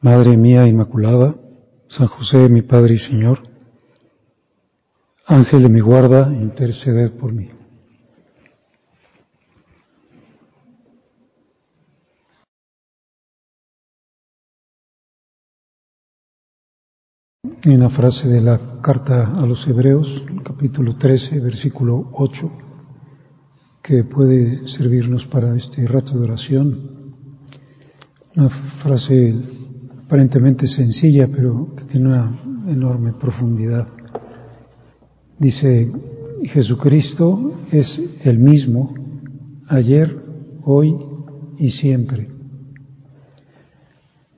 Madre mía Inmaculada, San José, mi Padre y Señor, Ángel de mi guarda, interceded por mí. En una frase de la carta a los Hebreos, capítulo 13, versículo 8, que puede servirnos para este rato de oración. Una frase aparentemente sencilla, pero que tiene una enorme profundidad. Dice, Jesucristo es el mismo ayer, hoy y siempre.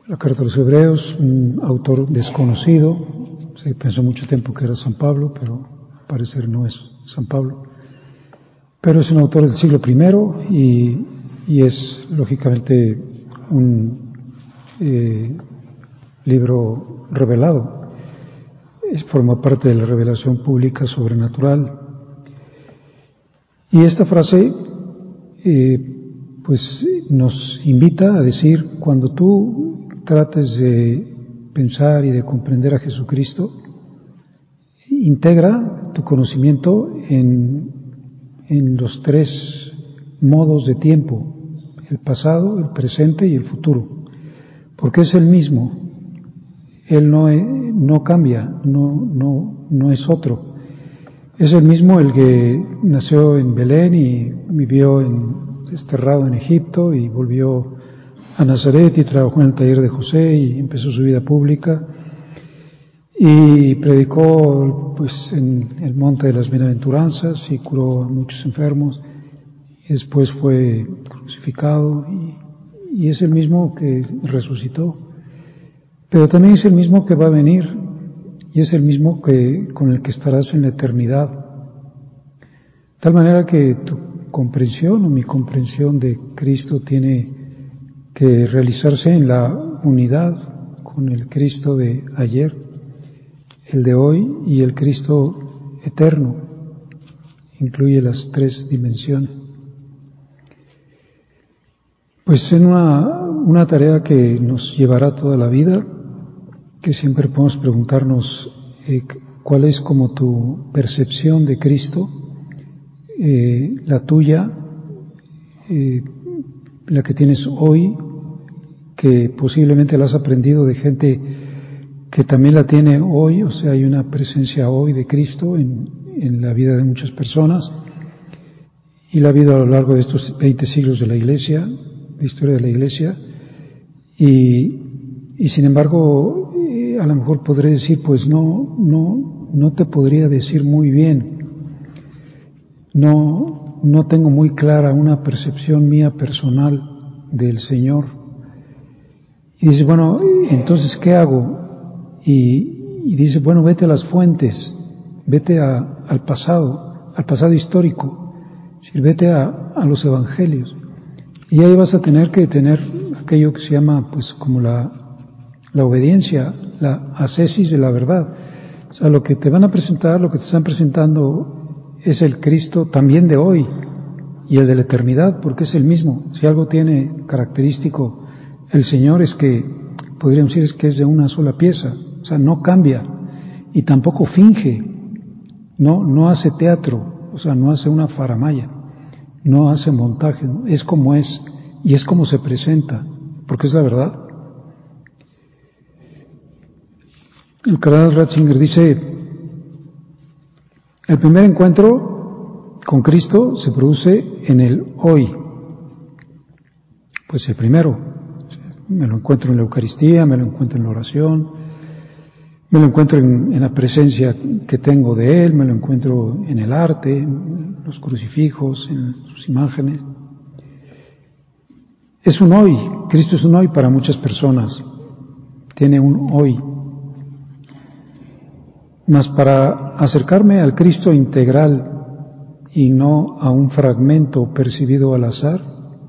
La carta de los Hebreos, un autor desconocido, se pensó mucho tiempo que era San Pablo, pero al parecer no es San Pablo. Pero es un autor del siglo I y, y es lógicamente un eh, libro revelado. Forma parte de la revelación pública sobrenatural. Y esta frase, eh, pues, nos invita a decir, cuando tú trates de pensar y de comprender a Jesucristo, integra tu conocimiento en en los tres modos de tiempo, el pasado, el presente y el futuro, porque es el mismo. Él no, no cambia, no, no, no es otro. Es el mismo el que nació en Belén y vivió en, desterrado en Egipto y volvió a Nazaret y trabajó en el taller de José y empezó su vida pública. Y predicó pues en el monte de las bienaventuranzas y curó a muchos enfermos. Y después fue crucificado y, y, es el mismo que resucitó pero también es el mismo que va a venir y es el mismo que con el que estarás en la eternidad tal manera que tu comprensión o mi comprensión de Cristo tiene que realizarse en la unidad con el Cristo de ayer el de hoy y el Cristo eterno. Incluye las tres dimensiones. Pues es una tarea que nos llevará toda la vida, que siempre podemos preguntarnos eh, cuál es como tu percepción de Cristo, eh, la tuya, eh, la que tienes hoy, que posiblemente la has aprendido de gente que también la tiene hoy, o sea, hay una presencia hoy de Cristo en, en la vida de muchas personas y la ha habido a lo largo de estos 20 siglos de la Iglesia, de historia de la Iglesia, y, y sin embargo, a lo mejor podré decir, pues no, no, no te podría decir muy bien, no, no tengo muy clara una percepción mía personal del Señor. Y dice, bueno, entonces, ¿qué hago? y, dice, bueno, vete a las fuentes, vete al pasado, al pasado histórico, vete a, a, los evangelios. Y ahí vas a tener que tener aquello que se llama, pues, como la, la obediencia, la ascesis de la verdad. O sea, lo que te van a presentar, lo que te están presentando es el Cristo también de hoy y el de la eternidad, porque es el mismo. Si algo tiene característico el Señor es que, podríamos decir, es que es de una sola pieza, o sea, no cambia y tampoco finge, no, no hace teatro, o sea, no hace una faramaya, no hace montaje, es como es y es como se presenta, porque es la verdad. El cardenal Ratzinger dice, el primer encuentro con Cristo se produce en el hoy, pues el primero, me lo encuentro en la Eucaristía, me lo encuentro en la oración, me lo encuentro en, la presencia que tengo de Él, me lo encuentro en el arte, en los crucifijos, en sus imágenes. Es un hoy, Cristo es un hoy para muchas personas, tiene un hoy. Mas para acercarme al Cristo integral y no a un fragmento percibido al azar,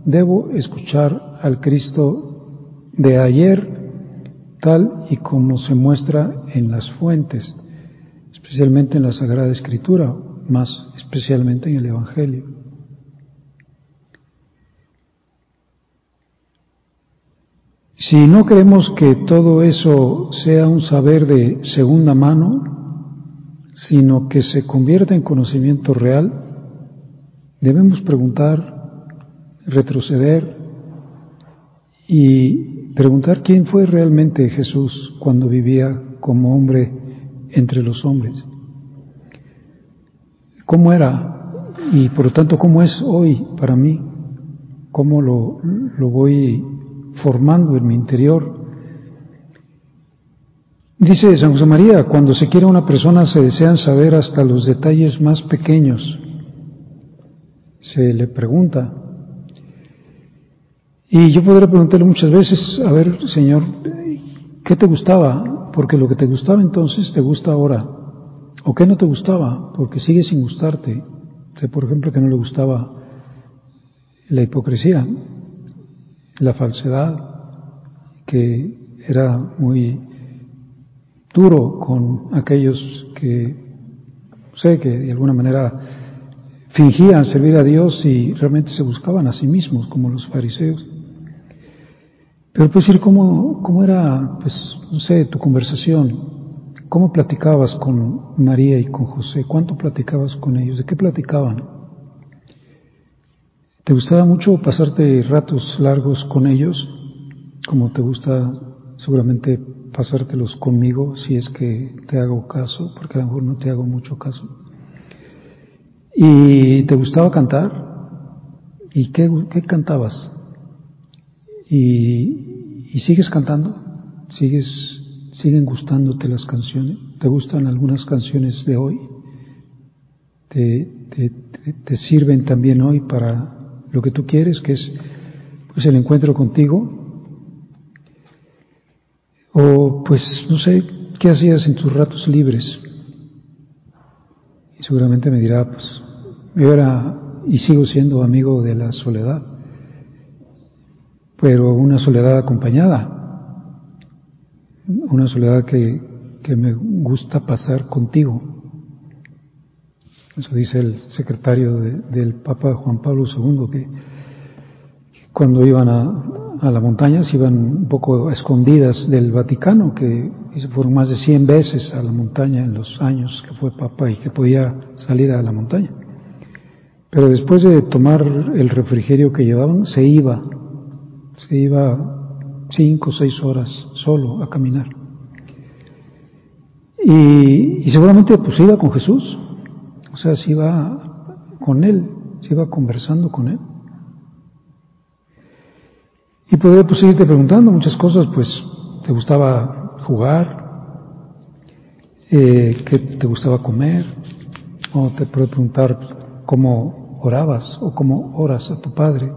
debo escuchar al Cristo de ayer tal y como se muestra en las fuentes, especialmente en la Sagrada Escritura, más especialmente en el Evangelio. Si no queremos que todo eso sea un saber de segunda mano, sino que se convierta en conocimiento real, debemos preguntar, retroceder y preguntar quién fue realmente Jesús cuando vivía como hombre entre los hombres. ¿Cómo era? Y por lo tanto, ¿cómo es hoy para mí? ¿Cómo lo, lo voy formando en mi interior? Dice San José María, cuando se quiere una persona se desean saber hasta los detalles más pequeños. Se le pregunta. Y yo podría preguntarle muchas veces, a ver, Señor, ¿qué te gustaba? Porque lo que te gustaba entonces te gusta ahora. ¿O qué no te gustaba? Porque sigue sin gustarte. Sé, por ejemplo, que no le gustaba la hipocresía, la falsedad, que era muy duro con aquellos que, sé, que de alguna manera fingían servir a Dios y realmente se buscaban a sí mismos, como los fariseos. Pero puedes decir cómo, cómo era, pues, no sé, tu conversación, cómo platicabas con María y con José, cuánto platicabas con ellos, de qué platicaban. ¿Te gustaba mucho pasarte ratos largos con ellos, como te gusta seguramente pasártelos conmigo, si es que te hago caso, porque a lo mejor no te hago mucho caso? ¿Y te gustaba cantar? ¿Y qué, qué cantabas? ¿Y, ¿Y sigues cantando? ¿Sigues, ¿Siguen gustándote las canciones? ¿Te gustan algunas canciones de hoy? ¿Te, te, sirven también hoy para lo que tú quieres, que es pues el encuentro contigo? O pues no sé, ¿qué hacías en tus ratos libres? Y seguramente me dirá, pues yo era y sigo siendo amigo de la soledad, pero una soledad acompañada, una soledad que, que me gusta pasar contigo. Eso dice el secretario del Papa Juan Pablo II, que cuando iban a, a la montaña se iban un poco escondidas del Vaticano, que fueron más de 100 veces a la montaña en los años que fue Papa y que podía salir a la montaña. Pero después de tomar el refrigerio que llevaban, se iba, se iba cinco o seis horas solo a caminar. Y, y seguramente pues iba con Jesús, o sea, se iba con Él, se iba conversando con Él. Y podría pues irte preguntando muchas cosas, pues, ¿te gustaba jugar? Eh, ¿Qué te gustaba comer? O te puedo preguntar cómo orabas o cómo oras a tu Padre.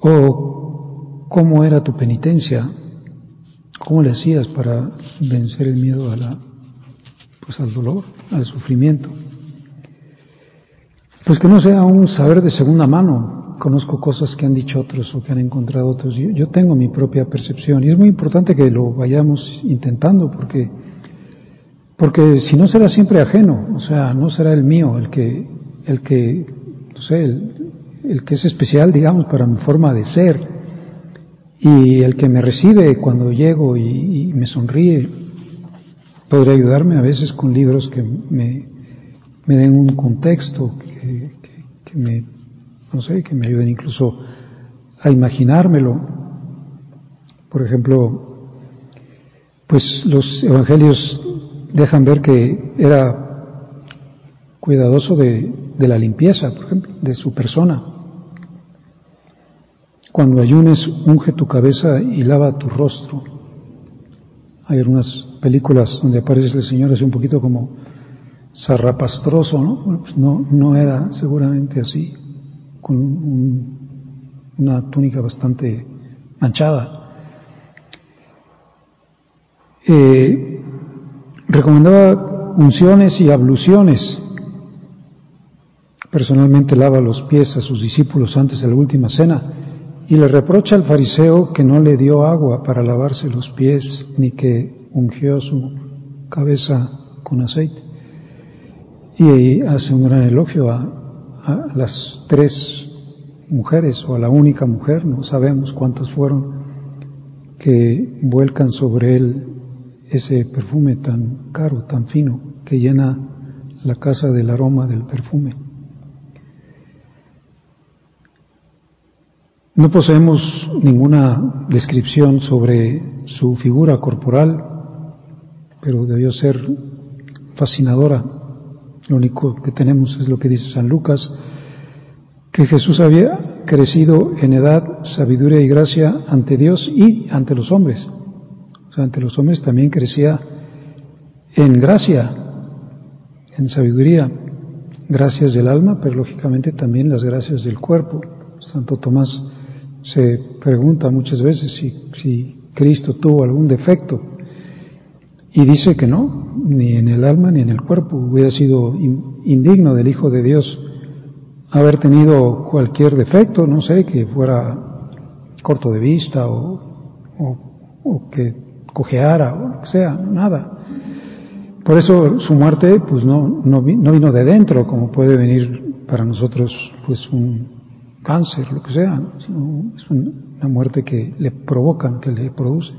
O cómo era tu penitencia, cómo le hacías para vencer el miedo a la, pues al dolor, al sufrimiento. Pues que no sea un saber de segunda mano. Conozco cosas que han dicho otros o que han encontrado otros. Yo, yo tengo mi propia percepción y es muy importante que lo vayamos intentando porque, porque si no será siempre ajeno, o sea, no será el mío el que, el que, no sé, el, el que es especial, digamos, para mi forma de ser y el que me recibe cuando llego y, y me sonríe podría ayudarme a veces con libros que me, me den un contexto, que, que, que, me, no sé, que me ayuden incluso a imaginármelo. Por ejemplo, pues los evangelios dejan ver que era cuidadoso de, la limpieza, por ejemplo, de su persona. Cuando ayunes, unge tu cabeza y lava tu rostro. Hay algunas películas donde aparece el Señor así un poquito como zarrapastroso, ¿no? Bueno, pues no, no era seguramente así, con un una túnica bastante manchada. Eh, recomendaba unciones y abluciones. Personalmente lava los pies a sus discípulos antes de la última cena y le reprocha al fariseo que no le dio agua para lavarse los pies ni que ungió su cabeza con aceite. Y hace un gran elogio a, a las tres mujeres o a la única mujer, no sabemos cuántas fueron, que vuelcan sobre él ese perfume tan caro, tan fino, que llena la casa del aroma del perfume. No poseemos ninguna descripción sobre su figura corporal, pero debió ser fascinadora. Lo único que tenemos es lo que dice San Lucas, que Jesús había crecido en edad, sabiduría y gracia ante Dios y ante los hombres. O sea, ante los hombres también crecía en gracia, en sabiduría, gracias del alma, pero lógicamente también las gracias del cuerpo. Santo Tomás se pregunta muchas veces si, si Cristo tuvo algún defecto y dice que no, ni en el alma ni en el cuerpo. Hubiera sido indigno del Hijo de Dios haber tenido cualquier defecto, no sé, que fuera corto de vista o, que cojeara o lo que sea, nada. Por eso su muerte pues no, no, no vino de dentro, como puede venir para nosotros pues un cáncer, lo que sea, sino es una muerte que le provocan, que le produce.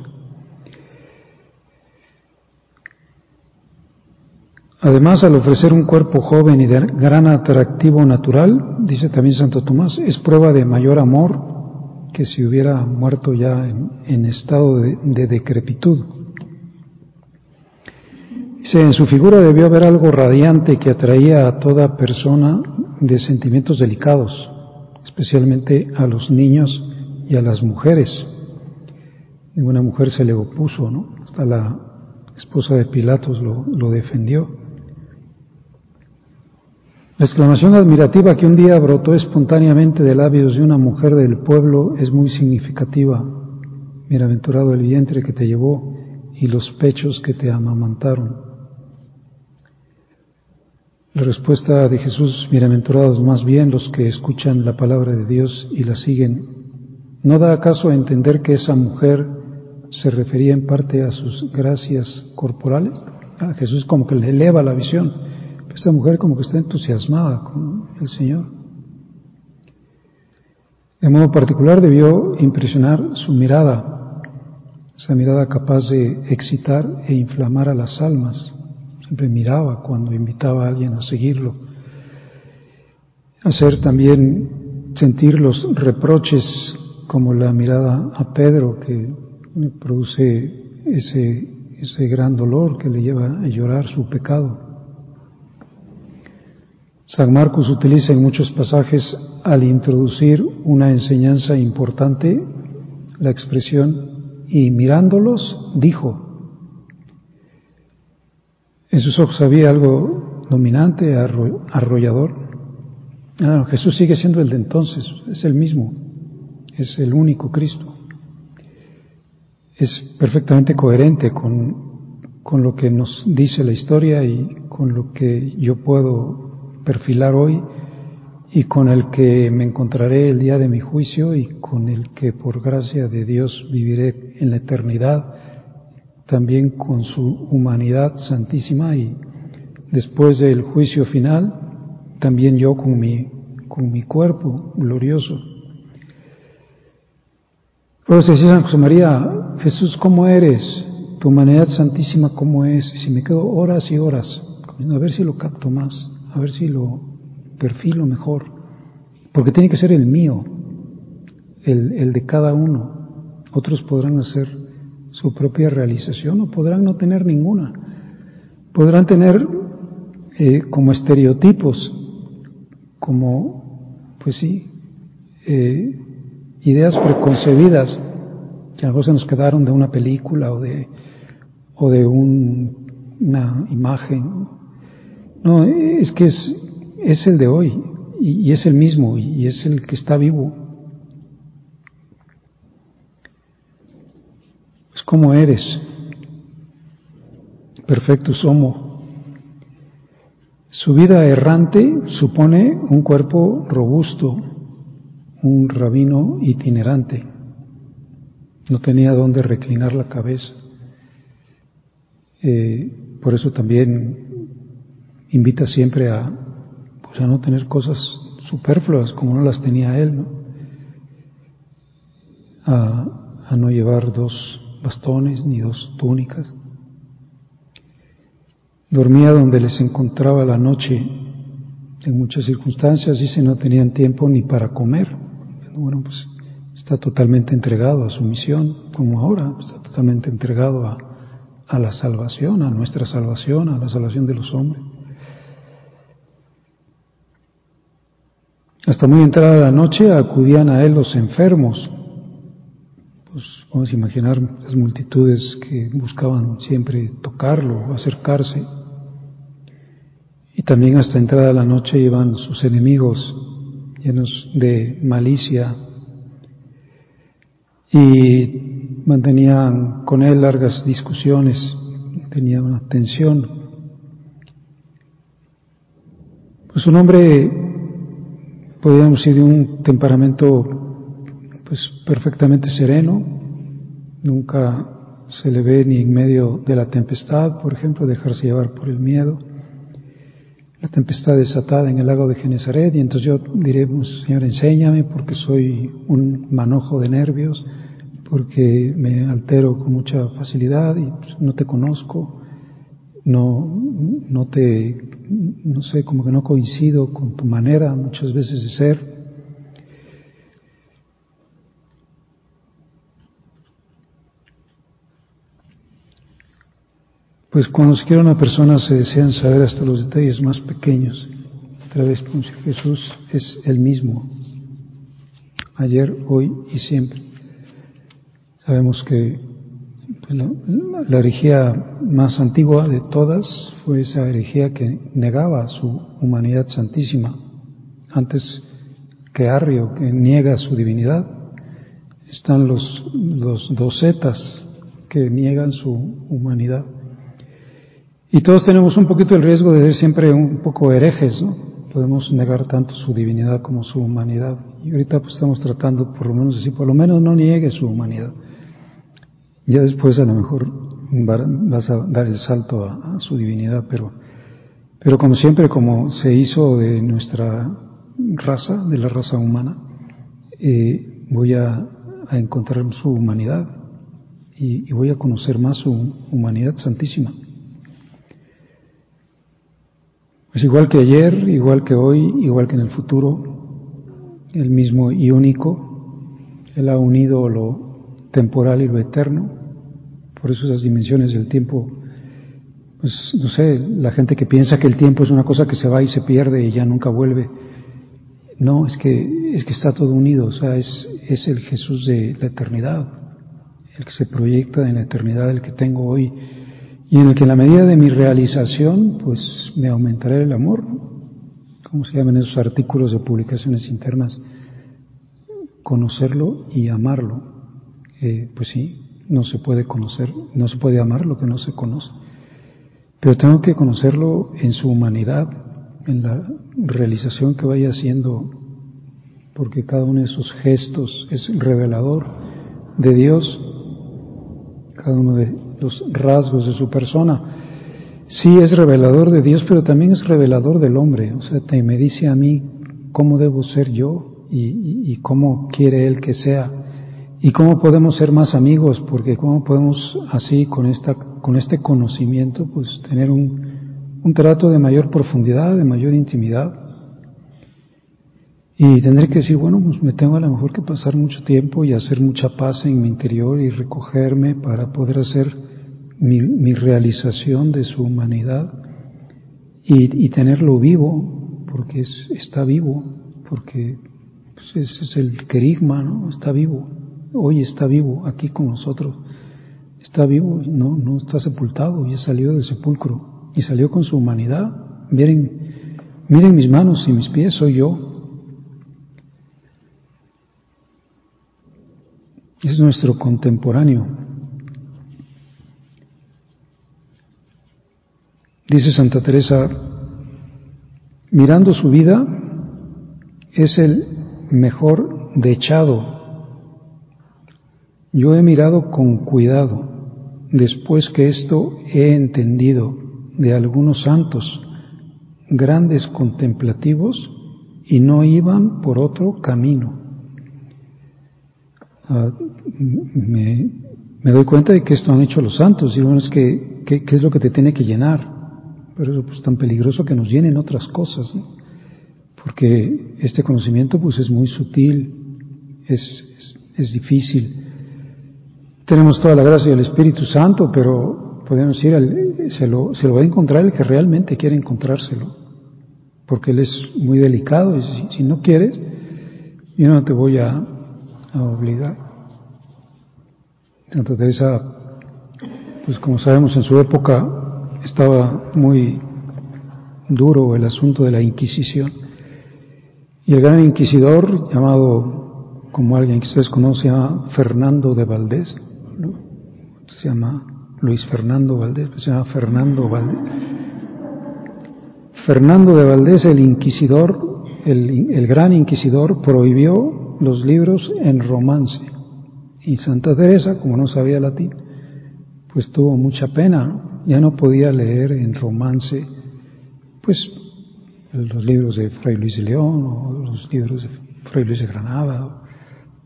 Además, al ofrecer un cuerpo joven y de gran atractivo natural, dice también Santo Tomás, es prueba de mayor amor que si hubiera muerto ya en, estado de, de decrepitud. Dice, en su figura debió haber algo radiante que atraía a toda persona de sentimientos delicados, especialmente a los niños y a las mujeres. Ninguna mujer se le opuso, ¿no? Hasta la esposa de Pilatos lo defendió. La exclamación admirativa que un día brotó espontáneamente de labios de una mujer del pueblo es muy significativa. Bienaventurado el vientre que te llevó y los pechos que te amamantaron. La respuesta de Jesús, bienaventurados más bien los que escuchan la palabra de Dios y la siguen, ¿no da acaso a entender que esa mujer se refería en parte a sus gracias corporales? A Jesús como que le eleva la visión. Esta mujer como que está entusiasmada con el Señor. De modo particular debió impresionar su mirada, esa mirada capaz de excitar e inflamar a las almas siempre miraba cuando invitaba a alguien a seguirlo. Hacer también sentir los reproches como la mirada a Pedro que produce ese, ese gran dolor que le lleva a llorar su pecado. San Marcos utiliza en muchos pasajes al introducir una enseñanza importante la expresión y mirándolos dijo, en sus ojos había algo dominante, arrollador. Ah, Jesús sigue siendo el de entonces, es el mismo, es el único Cristo. Es perfectamente coherente con, con lo que nos dice la historia y con lo que yo puedo perfilar hoy y con el que me encontraré el día de mi juicio y con el que por gracia de Dios viviré en la eternidad también con su humanidad santísima y después del juicio final, también yo con mi, con mi cuerpo glorioso. Eso decía San José María, Jesús, ¿cómo eres? Tu humanidad santísima, ¿cómo es? Si me quedo horas y horas, a ver si lo capto más, a ver si lo perfilo mejor, porque tiene que ser el mío, el, el de cada uno. Otros podrán hacer su propia realización o podrán no tener ninguna. Podrán tener eh, como estereotipos, como, pues sí, eh, ideas preconcebidas que a lo se nos quedaron de una película o de, o de una imagen. No, es que es, es el de hoy y, es el mismo y es el que está vivo. Es como eres, perfecto somo Su vida errante supone un cuerpo robusto, un rabino itinerante. No tenía dónde reclinar la cabeza. Eh, por eso también invita siempre a, pues a no tener cosas superfluas como no las tenía él, ¿no? A, no llevar dos bastones ni dos túnicas. Dormía donde les encontraba la noche. En muchas circunstancias dice no tenían tiempo ni para comer. Bueno, pues está totalmente entregado a su misión, como ahora, está totalmente entregado a, a la salvación, a nuestra salvación, a la salvación de los hombres. Hasta muy entrada la noche acudían a él los enfermos. Pues vamos a imaginar las multitudes que buscaban siempre tocarlo, acercarse. Y también hasta entrada la noche iban sus enemigos llenos de malicia y mantenían con él largas discusiones, tenían una tensión. Pues un hombre, podríamos decir, de un temperamento pues perfectamente sereno, nunca se le ve ni en medio de la tempestad, por ejemplo, dejarse llevar por el miedo. La tempestad desatada en el lago de Genezaret y entonces yo diré, pues, Señor, enséñame porque soy un manojo de nervios, porque me altero con mucha facilidad y pues, no te conozco, no, no te, no sé, como que no coincido con tu manera muchas veces de ser. Pues cuando se quiere una persona se desean saber hasta los detalles más pequeños. Otra vez, pues, Jesús es el mismo, ayer, hoy y siempre. Sabemos que la, la, herejía más antigua de todas fue esa herejía que negaba su humanidad santísima. Antes que Arrio, que niega su divinidad, están los, los docetas que niegan su humanidad. Y todos tenemos un poquito el riesgo de ser siempre un poco herejes, ¿no? Podemos negar tanto su divinidad como su humanidad. Y ahorita pues estamos tratando por lo menos decir, por lo menos no niegue su humanidad. Ya después a lo mejor vas a dar el salto a, su divinidad, pero, pero como siempre, como se hizo de nuestra raza, de la raza humana, eh, voy a, a, encontrar su humanidad y, y voy a conocer más su humanidad santísima. Pues igual que ayer, igual que hoy, igual que en el futuro, el mismo y único, Él ha unido lo temporal y lo eterno, por eso esas dimensiones del tiempo, pues no sé, la gente que piensa que el tiempo es una cosa que se va y se pierde y ya nunca vuelve, no, es que, es que está todo unido, o sea, es, es el Jesús de la eternidad, el que se proyecta en la eternidad, el que tengo hoy, y en el que en la medida de mi realización, pues me aumentará el amor. ¿Cómo se llaman esos artículos de publicaciones internas? Conocerlo y amarlo. Eh, pues sí, no se puede conocer, no se puede amar lo que no se conoce. Pero tengo que conocerlo en su humanidad, en la realización que vaya haciendo, porque cada uno de esos gestos es revelador de Dios, cada uno de los rasgos de su persona. Sí es revelador de Dios, pero también es revelador del hombre. O sea, te, me dice a mí cómo debo ser yo y, cómo quiere Él que sea. Y cómo podemos ser más amigos, porque cómo podemos así con, esta, con este conocimiento, pues tener un, un trato de mayor profundidad, de mayor intimidad. Y tendré que decir, bueno, pues me tengo a lo mejor que pasar mucho tiempo y hacer mucha paz en mi interior y recogerme para poder hacer mi, mi realización de su humanidad y, y tenerlo vivo, porque es, está vivo, porque pues ese es el querigma, ¿no? Está vivo, hoy está vivo aquí con nosotros. Está vivo, no, no está sepultado, ya salió del sepulcro y salió con su humanidad. Miren, miren mis manos y mis pies, soy yo. Es nuestro contemporáneo. Dice Santa Teresa, mirando su vida, es el mejor dechado yo he mirado con cuidado, después que esto he entendido de algunos santos, grandes contemplativos, y no iban por otro camino. Ah, me, doy cuenta de que esto han hecho los santos, y bueno, es que, ¿qué es lo que te tiene que llenar? Pero eso pues tan peligroso que nos llenen otras cosas, porque este conocimiento pues es muy sutil, es, es, difícil. Tenemos toda la gracia del Espíritu Santo, pero podemos ir, se, lo, se lo va a encontrar el que realmente quiere encontrárselo, porque Él es muy delicado y si, no quieres, yo no te voy a, obligar. Santa Teresa, pues como sabemos en su época estaba muy duro el asunto de la Inquisición. Y el gran inquisidor, llamado, como alguien que ustedes conocen, Fernando de Valdés, se llama Luis Fernando Valdés, se llama Fernando Valdés. Fernando de Valdés, el inquisidor, el, el gran inquisidor, prohibió los libros en romance. Y Santa Teresa, como no sabía latín, pues tuvo mucha pena, ya no podía leer en romance, pues los libros de Fray Luis de León o los libros de Fray Luis de Granada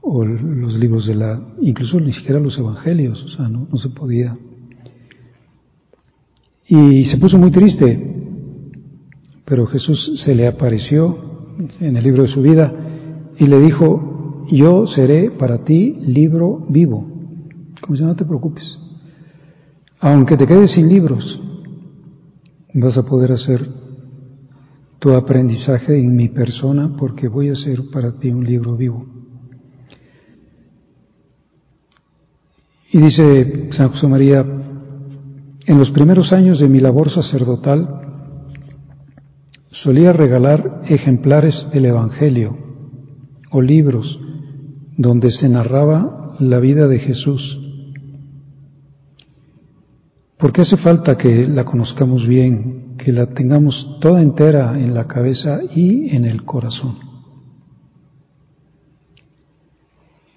o, los libros de la, incluso ni siquiera los evangelios, o sea, no, no se podía. Y se puso muy triste, pero Jesús se le apareció en el libro de su vida y le dijo, yo seré para ti libro vivo. Como si no te preocupes, aunque te quedes sin libros, vas a poder hacer tu aprendizaje en mi persona porque voy a ser para ti un libro vivo. Y dice San José María, en los primeros años de mi labor sacerdotal solía regalar ejemplares del Evangelio o libros donde se narraba la vida de Jesús porque hace falta que la conozcamos bien, que la tengamos toda entera en la cabeza y en el corazón.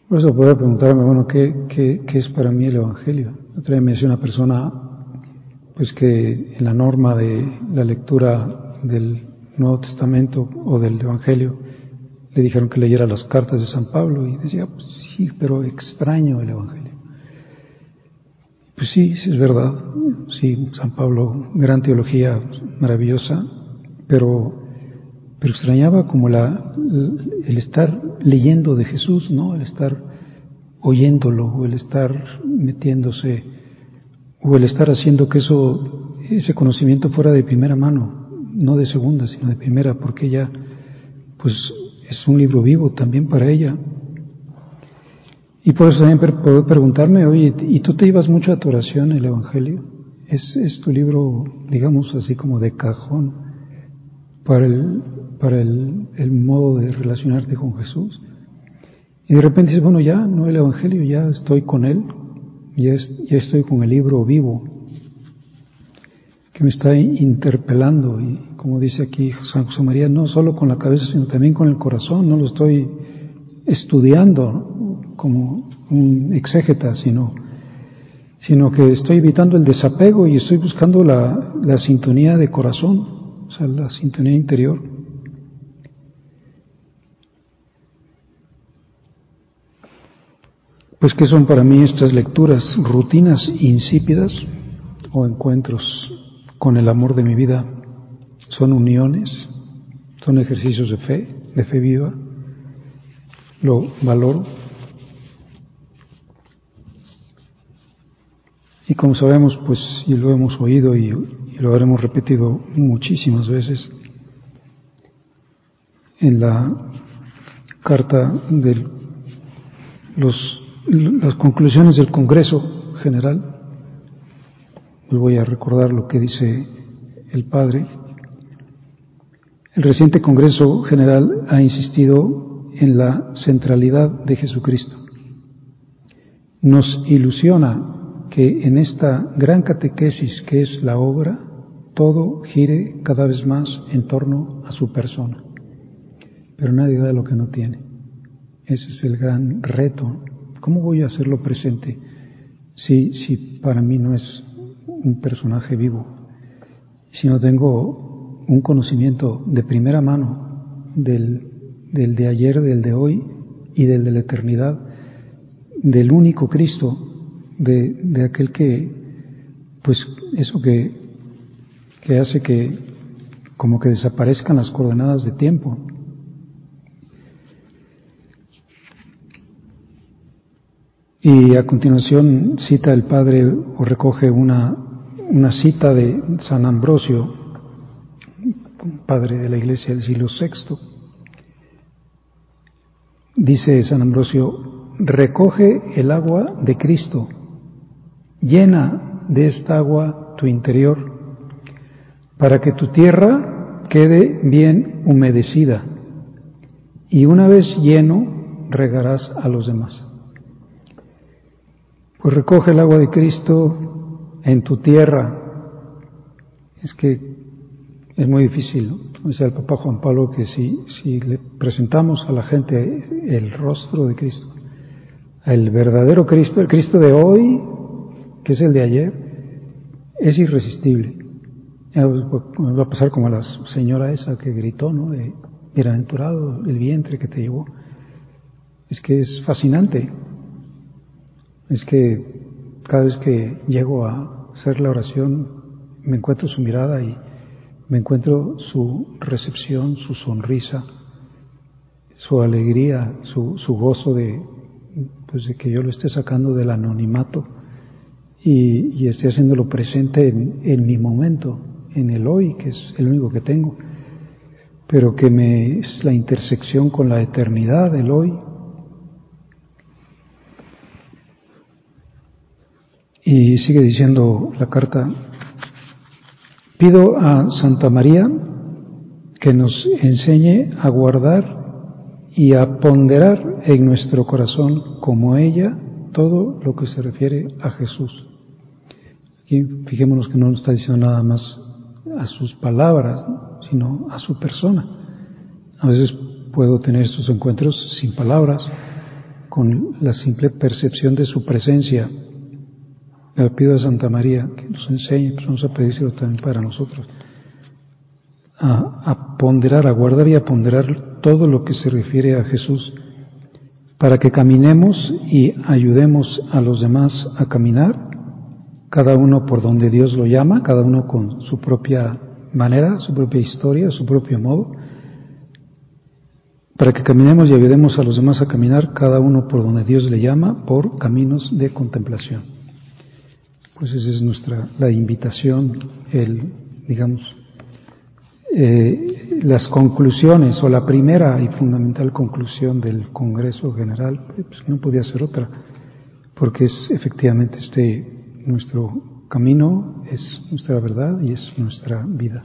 Por eso puede preguntarme, bueno, ¿qué, qué, es para mí el Evangelio? Otra vez me decía una persona, pues que en la norma de la lectura del Nuevo Testamento o del Evangelio, le dijeron que leyera las cartas de San Pablo y decía, pues sí, pero extraño el Evangelio. Pues sí, sí es verdad. Sí, San Pablo, gran teología maravillosa, pero, pero extrañaba como la, el estar leyendo de Jesús, ¿no? El estar oyéndolo, o el estar metiéndose, o el estar haciendo que eso, ese conocimiento fuera de primera mano, no de segunda, sino de primera, porque ella, pues, es un libro vivo también para ella. Y por eso también preguntarme, oye, ¿y tú te ibas mucho a tu oración, el Evangelio? ¿Es, es tu libro, digamos así como de cajón para el, para el, modo de relacionarte con Jesús? Y de repente dices, bueno, ya, no el Evangelio, ya estoy con Él, ya, ya estoy con el libro vivo, que me está interpelando y como dice aquí San José María, no solo con la cabeza, sino también con el corazón, no lo estoy estudiando, como un exégeta, sino, sino que estoy evitando el desapego y estoy buscando la, la sintonía de corazón, o sea, la sintonía interior. Pues que son para mí estas lecturas, rutinas insípidas o encuentros con el amor de mi vida, son uniones, son ejercicios de fe, de fe viva, lo valoro. Y como sabemos, pues, y lo hemos oído y, lo habremos repetido muchísimas veces, en la carta de los, las conclusiones del Congreso General, voy a recordar lo que dice el Padre. El reciente Congreso General ha insistido en la centralidad de Jesucristo. Nos ilusiona que en esta gran catequesis que es la obra, todo gire cada vez más en torno a su persona. Pero nadie da lo que no tiene. Ese es el gran reto. ¿Cómo voy a hacerlo presente si, si para mí no es un personaje vivo, si no tengo un conocimiento de primera mano del, del de ayer, del de hoy y del de la eternidad, del único Cristo, de, de aquel que, pues eso que, que hace que como que desaparezcan las coordenadas de tiempo. Y a continuación cita el Padre o recoge una, una cita de San Ambrosio, Padre de la Iglesia del siglo VI. Dice San Ambrosio, recoge el agua de Cristo, llena de esta agua tu interior, para que tu tierra quede bien humedecida, y una vez lleno regarás a los demás. Pues recoge el agua de Cristo en tu tierra. Es que es muy difícil, ¿no? Dice el Papa Juan Pablo que si, si le presentamos a la gente el rostro de Cristo, el verdadero Cristo, el Cristo de hoy, que es el de ayer, es irresistible. Va a pasar como a la señora esa que gritó, ¿no? De, bienaventurado el vientre que te llevó. Es que es fascinante. Es que cada vez que llego a hacer la oración, me encuentro su mirada y me encuentro su recepción, su sonrisa, su alegría, su, su gozo de, pues de que yo lo esté sacando del anonimato y, y esté haciéndolo presente en, en, mi momento, en el hoy, que es el único que tengo, pero que me es la intersección con la eternidad del hoy, Y sigue diciendo la carta, pido a Santa María que nos enseñe a guardar y a ponderar en nuestro corazón como ella todo lo que se refiere a Jesús. Aquí fijémonos que no nos está diciendo nada más a sus palabras, sino a su persona. A veces puedo tener estos encuentros sin palabras, con la simple percepción de su presencia, le pido a Santa María que nos enseñe, pues vamos a pedírselo también para nosotros, a, a, ponderar, a guardar y a ponderar todo lo que se refiere a Jesús, para que caminemos y ayudemos a los demás a caminar, cada uno por donde Dios lo llama, cada uno con su propia manera, su propia historia, su propio modo, para que caminemos y ayudemos a los demás a caminar, cada uno por donde Dios le llama, por caminos de contemplación. Pues esa es nuestra, la invitación, el, digamos, eh, las conclusiones o la primera y fundamental conclusión del Congreso General, pues no podía ser otra, porque es efectivamente este nuestro camino, es nuestra verdad y es nuestra vida.